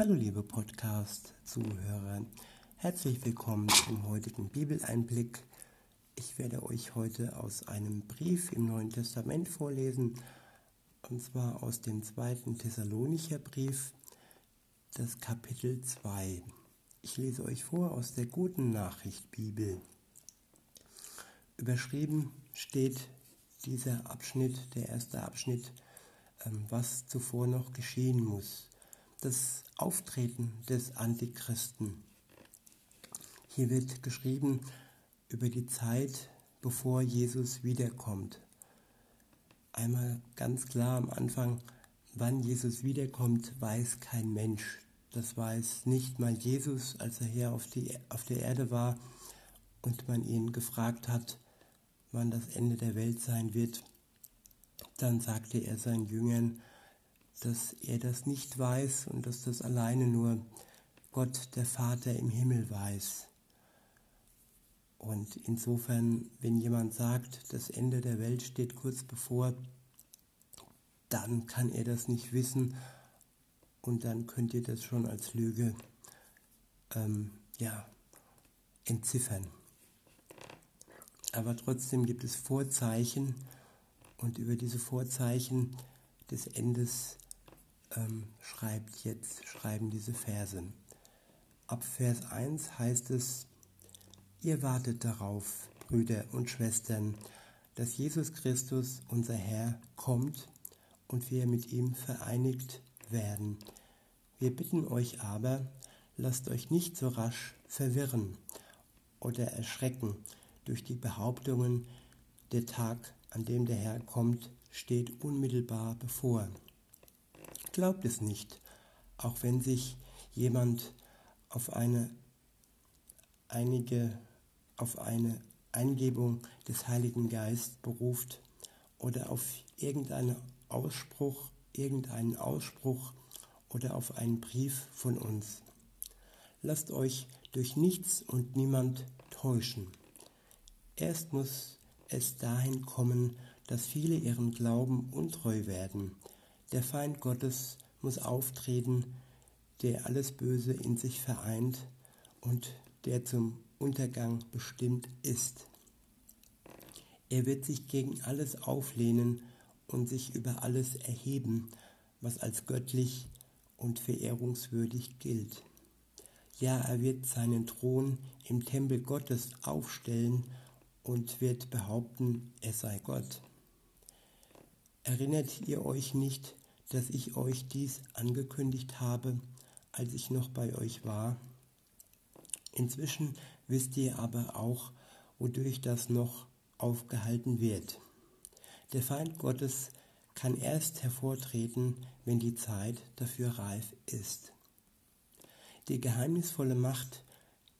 Hallo liebe Podcast-Zuhörer, herzlich willkommen zum heutigen Bibeleinblick. Ich werde euch heute aus einem Brief im Neuen Testament vorlesen, und zwar aus dem zweiten Thessalonicher Brief, das Kapitel 2. Ich lese euch vor aus der guten Nachricht Bibel. Überschrieben steht dieser Abschnitt, der erste Abschnitt, ähm, was zuvor noch geschehen muss das Auftreten des Antichristen. Hier wird geschrieben über die Zeit, bevor Jesus wiederkommt. Einmal ganz klar am Anfang, wann Jesus wiederkommt, weiß kein Mensch. Das weiß nicht mal Jesus, als er hier auf, die, auf der Erde war und man ihn gefragt hat, wann das Ende der Welt sein wird. Dann sagte er seinen Jüngern, dass er das nicht weiß und dass das alleine nur Gott, der Vater im Himmel weiß. Und insofern, wenn jemand sagt, das Ende der Welt steht kurz bevor, dann kann er das nicht wissen und dann könnt ihr das schon als Lüge ähm, ja, entziffern. Aber trotzdem gibt es Vorzeichen und über diese Vorzeichen des Endes ähm, schreibt jetzt, schreiben diese Verse. Ab Vers 1 heißt es, ihr wartet darauf, Brüder und Schwestern, dass Jesus Christus, unser Herr, kommt und wir mit ihm vereinigt werden. Wir bitten euch aber, lasst euch nicht so rasch verwirren oder erschrecken durch die Behauptungen, der Tag, an dem der Herr kommt, steht unmittelbar bevor. Glaubt es nicht, auch wenn sich jemand auf eine einige auf eine Eingebung des Heiligen Geist beruft oder auf irgendeinen Ausspruch, irgendeinen Ausspruch oder auf einen Brief von uns. Lasst euch durch nichts und niemand täuschen. Erst muss es dahin kommen, dass viele ihren Glauben untreu werden, der Feind Gottes muss auftreten, der alles Böse in sich vereint und der zum Untergang bestimmt ist. Er wird sich gegen alles auflehnen und sich über alles erheben, was als göttlich und verehrungswürdig gilt. Ja, er wird seinen Thron im Tempel Gottes aufstellen und wird behaupten, er sei Gott. Erinnert ihr euch nicht, dass ich euch dies angekündigt habe, als ich noch bei euch war. Inzwischen wisst ihr aber auch, wodurch das noch aufgehalten wird. Der Feind Gottes kann erst hervortreten, wenn die Zeit dafür reif ist. Die geheimnisvolle Macht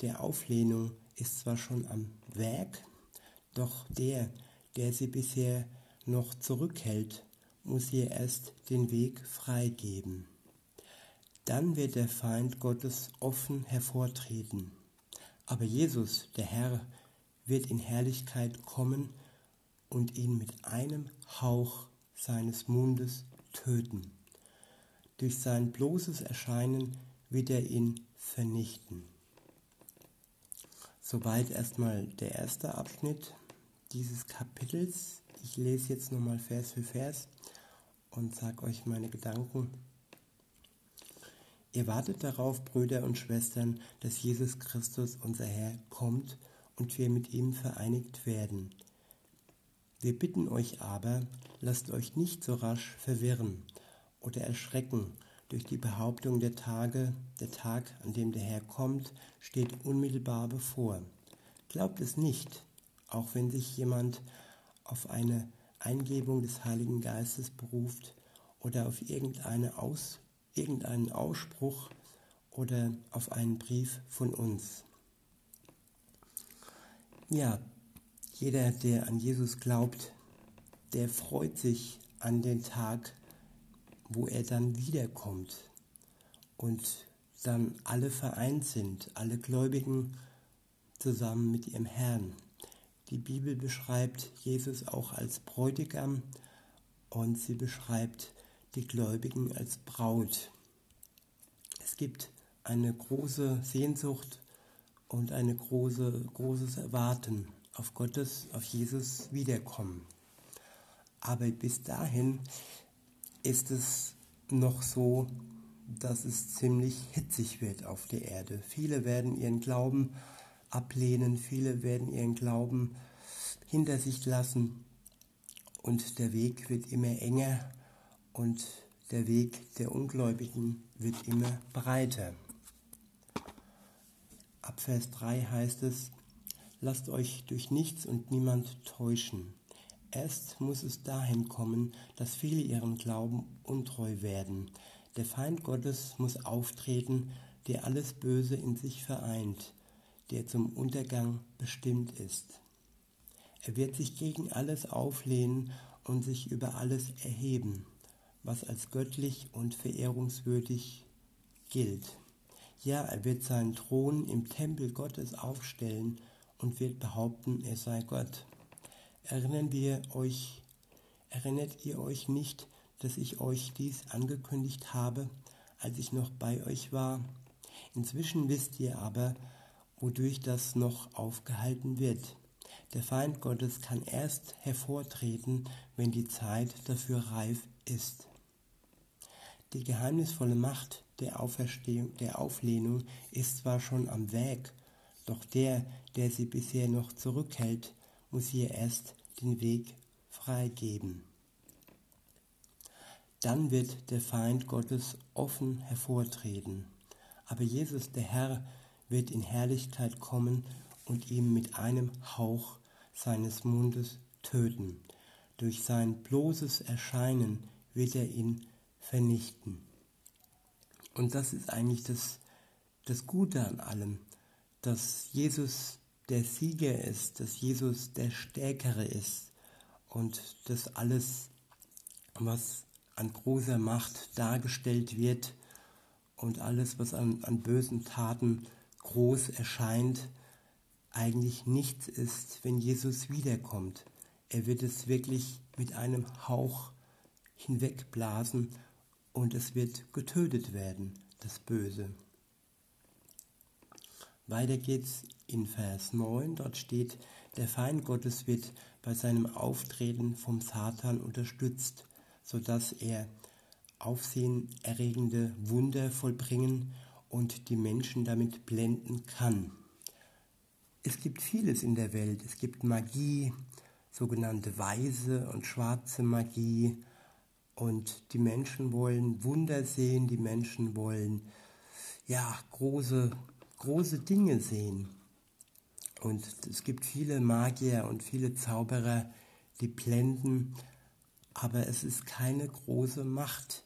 der Auflehnung ist zwar schon am Werk, doch der, der sie bisher noch zurückhält, muss ihr erst den Weg freigeben. Dann wird der Feind Gottes offen hervortreten. Aber Jesus, der Herr, wird in Herrlichkeit kommen und ihn mit einem Hauch seines Mundes töten. Durch sein bloßes Erscheinen wird er ihn vernichten. Soweit erstmal der erste Abschnitt dieses Kapitels. Ich lese jetzt nochmal Vers für Vers und sage euch meine Gedanken. Ihr wartet darauf, Brüder und Schwestern, dass Jesus Christus, unser Herr, kommt und wir mit ihm vereinigt werden. Wir bitten euch aber, lasst euch nicht so rasch verwirren oder erschrecken durch die Behauptung der Tage, der Tag, an dem der Herr kommt, steht unmittelbar bevor. Glaubt es nicht, auch wenn sich jemand auf eine Eingebung des Heiligen Geistes beruft oder auf irgendeine Aus, irgendeinen Ausspruch oder auf einen Brief von uns. Ja, jeder, der an Jesus glaubt, der freut sich an den Tag, wo er dann wiederkommt und dann alle vereint sind, alle Gläubigen zusammen mit ihrem Herrn. Die Bibel beschreibt Jesus auch als Bräutigam und sie beschreibt die Gläubigen als Braut. Es gibt eine große Sehnsucht und eine große, großes Erwarten auf Gottes, auf Jesus Wiederkommen. Aber bis dahin ist es noch so, dass es ziemlich hitzig wird auf der Erde. Viele werden ihren Glauben ablehnen, viele werden ihren Glauben hinter sich lassen und der Weg wird immer enger und der Weg der Ungläubigen wird immer breiter. Ab Vers 3 heißt es, lasst euch durch nichts und niemand täuschen. Erst muss es dahin kommen, dass viele ihren Glauben untreu werden. Der Feind Gottes muss auftreten, der alles Böse in sich vereint, der zum Untergang bestimmt ist. Er wird sich gegen alles auflehnen und sich über alles erheben, was als göttlich und verehrungswürdig gilt. Ja, er wird seinen Thron im Tempel Gottes aufstellen und wird behaupten, er sei Gott. Erinnern wir euch, erinnert ihr euch nicht, dass ich euch dies angekündigt habe, als ich noch bei euch war? Inzwischen wisst ihr aber, wodurch das noch aufgehalten wird. Der Feind Gottes kann erst hervortreten, wenn die Zeit dafür reif ist. Die geheimnisvolle Macht der Auferstehung, der Auflehnung ist zwar schon am Weg, doch der, der sie bisher noch zurückhält, muss ihr erst den Weg freigeben. Dann wird der Feind Gottes offen hervortreten. Aber Jesus, der Herr, wird in Herrlichkeit kommen und ihm mit einem Hauch seines Mundes töten. Durch sein bloßes Erscheinen wird er ihn vernichten. Und das ist eigentlich das, das Gute an allem, dass Jesus der Sieger ist, dass Jesus der Stärkere ist und dass alles, was an großer Macht dargestellt wird und alles, was an, an bösen Taten groß erscheint, eigentlich nichts ist, wenn Jesus wiederkommt. Er wird es wirklich mit einem Hauch hinwegblasen und es wird getötet werden, das Böse. Weiter geht's in Vers 9, dort steht, der Feind Gottes wird bei seinem Auftreten vom Satan unterstützt, sodass er aufsehenerregende Wunder vollbringen und die Menschen damit blenden kann. Es gibt vieles in der Welt. Es gibt Magie, sogenannte weiße und schwarze Magie. Und die Menschen wollen Wunder sehen, die Menschen wollen ja große, große Dinge sehen. Und es gibt viele Magier und viele Zauberer, die blenden, aber es ist keine große Macht,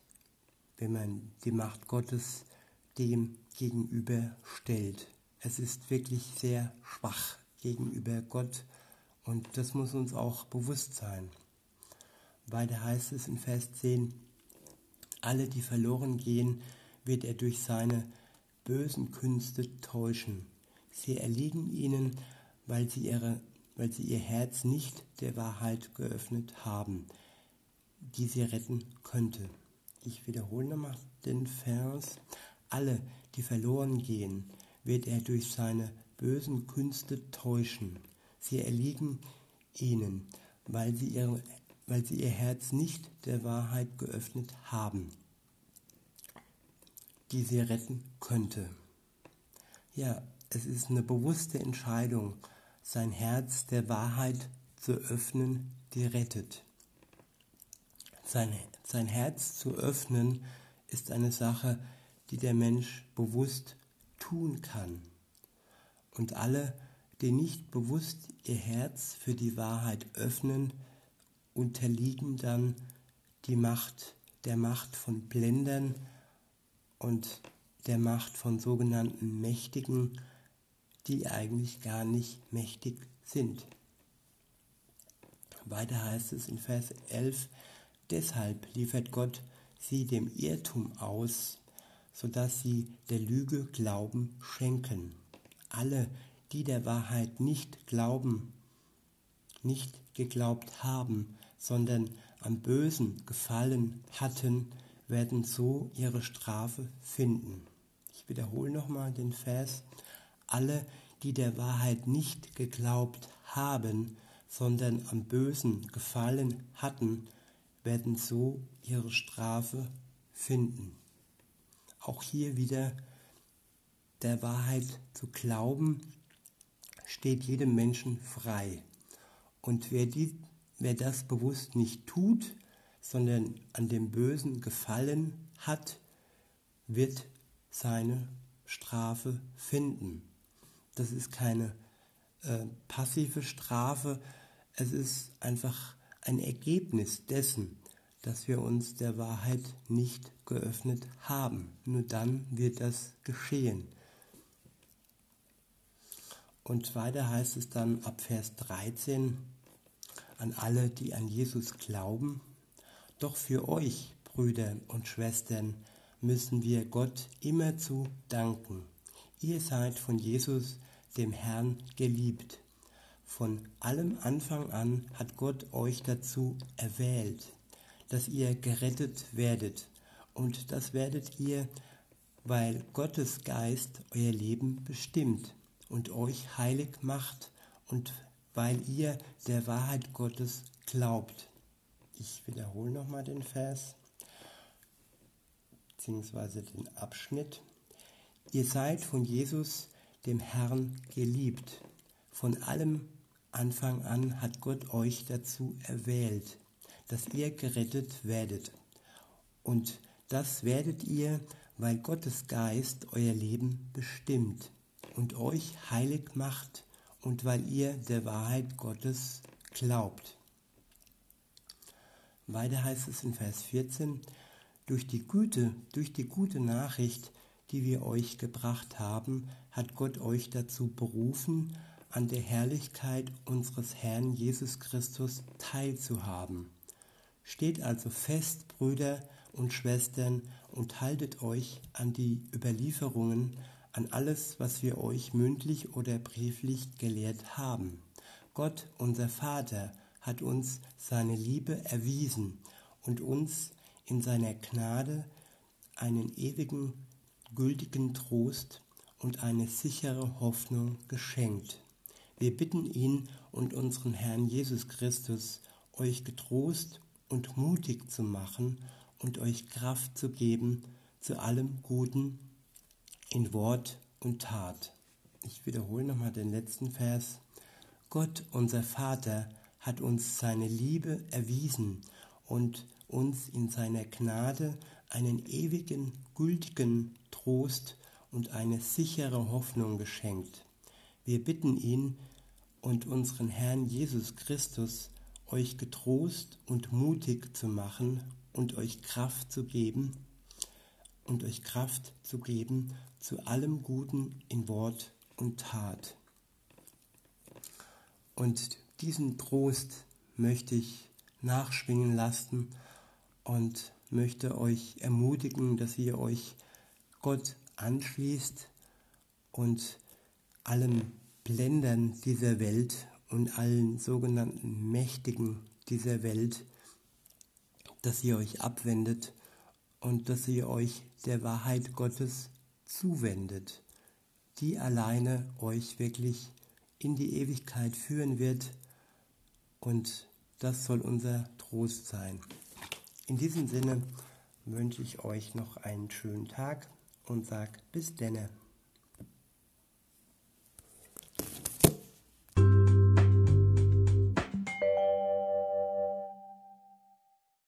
wenn man die Macht Gottes dem gegenüber stellt es ist wirklich sehr schwach gegenüber Gott und das muss uns auch bewusst sein. Weiter heißt es in Vers 10, alle, die verloren gehen, wird er durch seine bösen Künste täuschen. Sie erliegen ihnen, weil sie, ihre, weil sie ihr Herz nicht der Wahrheit geöffnet haben, die sie retten könnte. Ich wiederhole nochmal den Vers. Alle, die verloren gehen, wird er durch seine bösen Künste täuschen. Sie erliegen ihnen, weil sie, ihre, weil sie ihr Herz nicht der Wahrheit geöffnet haben, die sie retten könnte. Ja, es ist eine bewusste Entscheidung, sein Herz der Wahrheit zu öffnen, die rettet. Sein, sein Herz zu öffnen ist eine Sache, die der Mensch bewusst tun kann. Und alle, die nicht bewusst ihr Herz für die Wahrheit öffnen, unterliegen dann die Macht, der Macht von Blendern und der Macht von sogenannten Mächtigen, die eigentlich gar nicht mächtig sind. Weiter heißt es in Vers 11, deshalb liefert Gott sie dem Irrtum aus, sodass sie der Lüge Glauben schenken. Alle, die der Wahrheit nicht glauben, nicht geglaubt haben, sondern am Bösen gefallen hatten, werden so ihre Strafe finden. Ich wiederhole nochmal den Vers. Alle, die der Wahrheit nicht geglaubt haben, sondern am Bösen gefallen hatten, werden so ihre Strafe finden. Auch hier wieder der Wahrheit zu glauben, steht jedem Menschen frei. Und wer, die, wer das bewusst nicht tut, sondern an dem Bösen gefallen hat, wird seine Strafe finden. Das ist keine äh, passive Strafe, es ist einfach ein Ergebnis dessen, dass wir uns der Wahrheit nicht geöffnet haben. Nur dann wird das geschehen. Und weiter heißt es dann ab Vers 13 an alle, die an Jesus glauben. Doch für euch, Brüder und Schwestern, müssen wir Gott immerzu danken. Ihr seid von Jesus, dem Herrn, geliebt. Von allem Anfang an hat Gott euch dazu erwählt, dass ihr gerettet werdet. Und das werdet ihr, weil Gottes Geist euer Leben bestimmt und euch heilig macht und weil ihr der Wahrheit Gottes glaubt. Ich wiederhole nochmal den Vers, beziehungsweise den Abschnitt. Ihr seid von Jesus, dem Herrn, geliebt. Von allem Anfang an hat Gott euch dazu erwählt, dass ihr gerettet werdet. Und das werdet ihr, weil Gottes Geist euer Leben bestimmt und euch heilig macht und weil ihr der Wahrheit Gottes glaubt. Weiter heißt es in Vers 14, durch die Güte, durch die gute Nachricht, die wir euch gebracht haben, hat Gott euch dazu berufen, an der Herrlichkeit unseres Herrn Jesus Christus teilzuhaben. Steht also fest, Brüder und Schwestern, und haltet euch an die Überlieferungen, an alles, was wir euch mündlich oder brieflich gelehrt haben. Gott, unser Vater, hat uns seine Liebe erwiesen und uns in seiner Gnade einen ewigen, gültigen Trost und eine sichere Hoffnung geschenkt. Wir bitten ihn und unseren Herrn Jesus Christus, euch getrost und mutig zu machen und euch Kraft zu geben zu allem Guten in Wort und Tat. Ich wiederhole nochmal den letzten Vers. Gott, unser Vater, hat uns seine Liebe erwiesen und uns in seiner Gnade einen ewigen, gültigen Trost und eine sichere Hoffnung geschenkt. Wir bitten ihn und unseren Herrn Jesus Christus, euch getrost und mutig zu machen und euch Kraft zu geben und euch Kraft zu geben zu allem Guten in Wort und Tat. Und diesen Trost möchte ich nachschwingen lassen und möchte euch ermutigen, dass ihr euch Gott anschließt und allen Blendern dieser Welt und allen sogenannten Mächtigen dieser Welt, dass ihr euch abwendet und dass ihr euch der Wahrheit Gottes zuwendet, die alleine euch wirklich in die Ewigkeit führen wird und das soll unser Trost sein. In diesem Sinne wünsche ich euch noch einen schönen Tag und sag bis denne.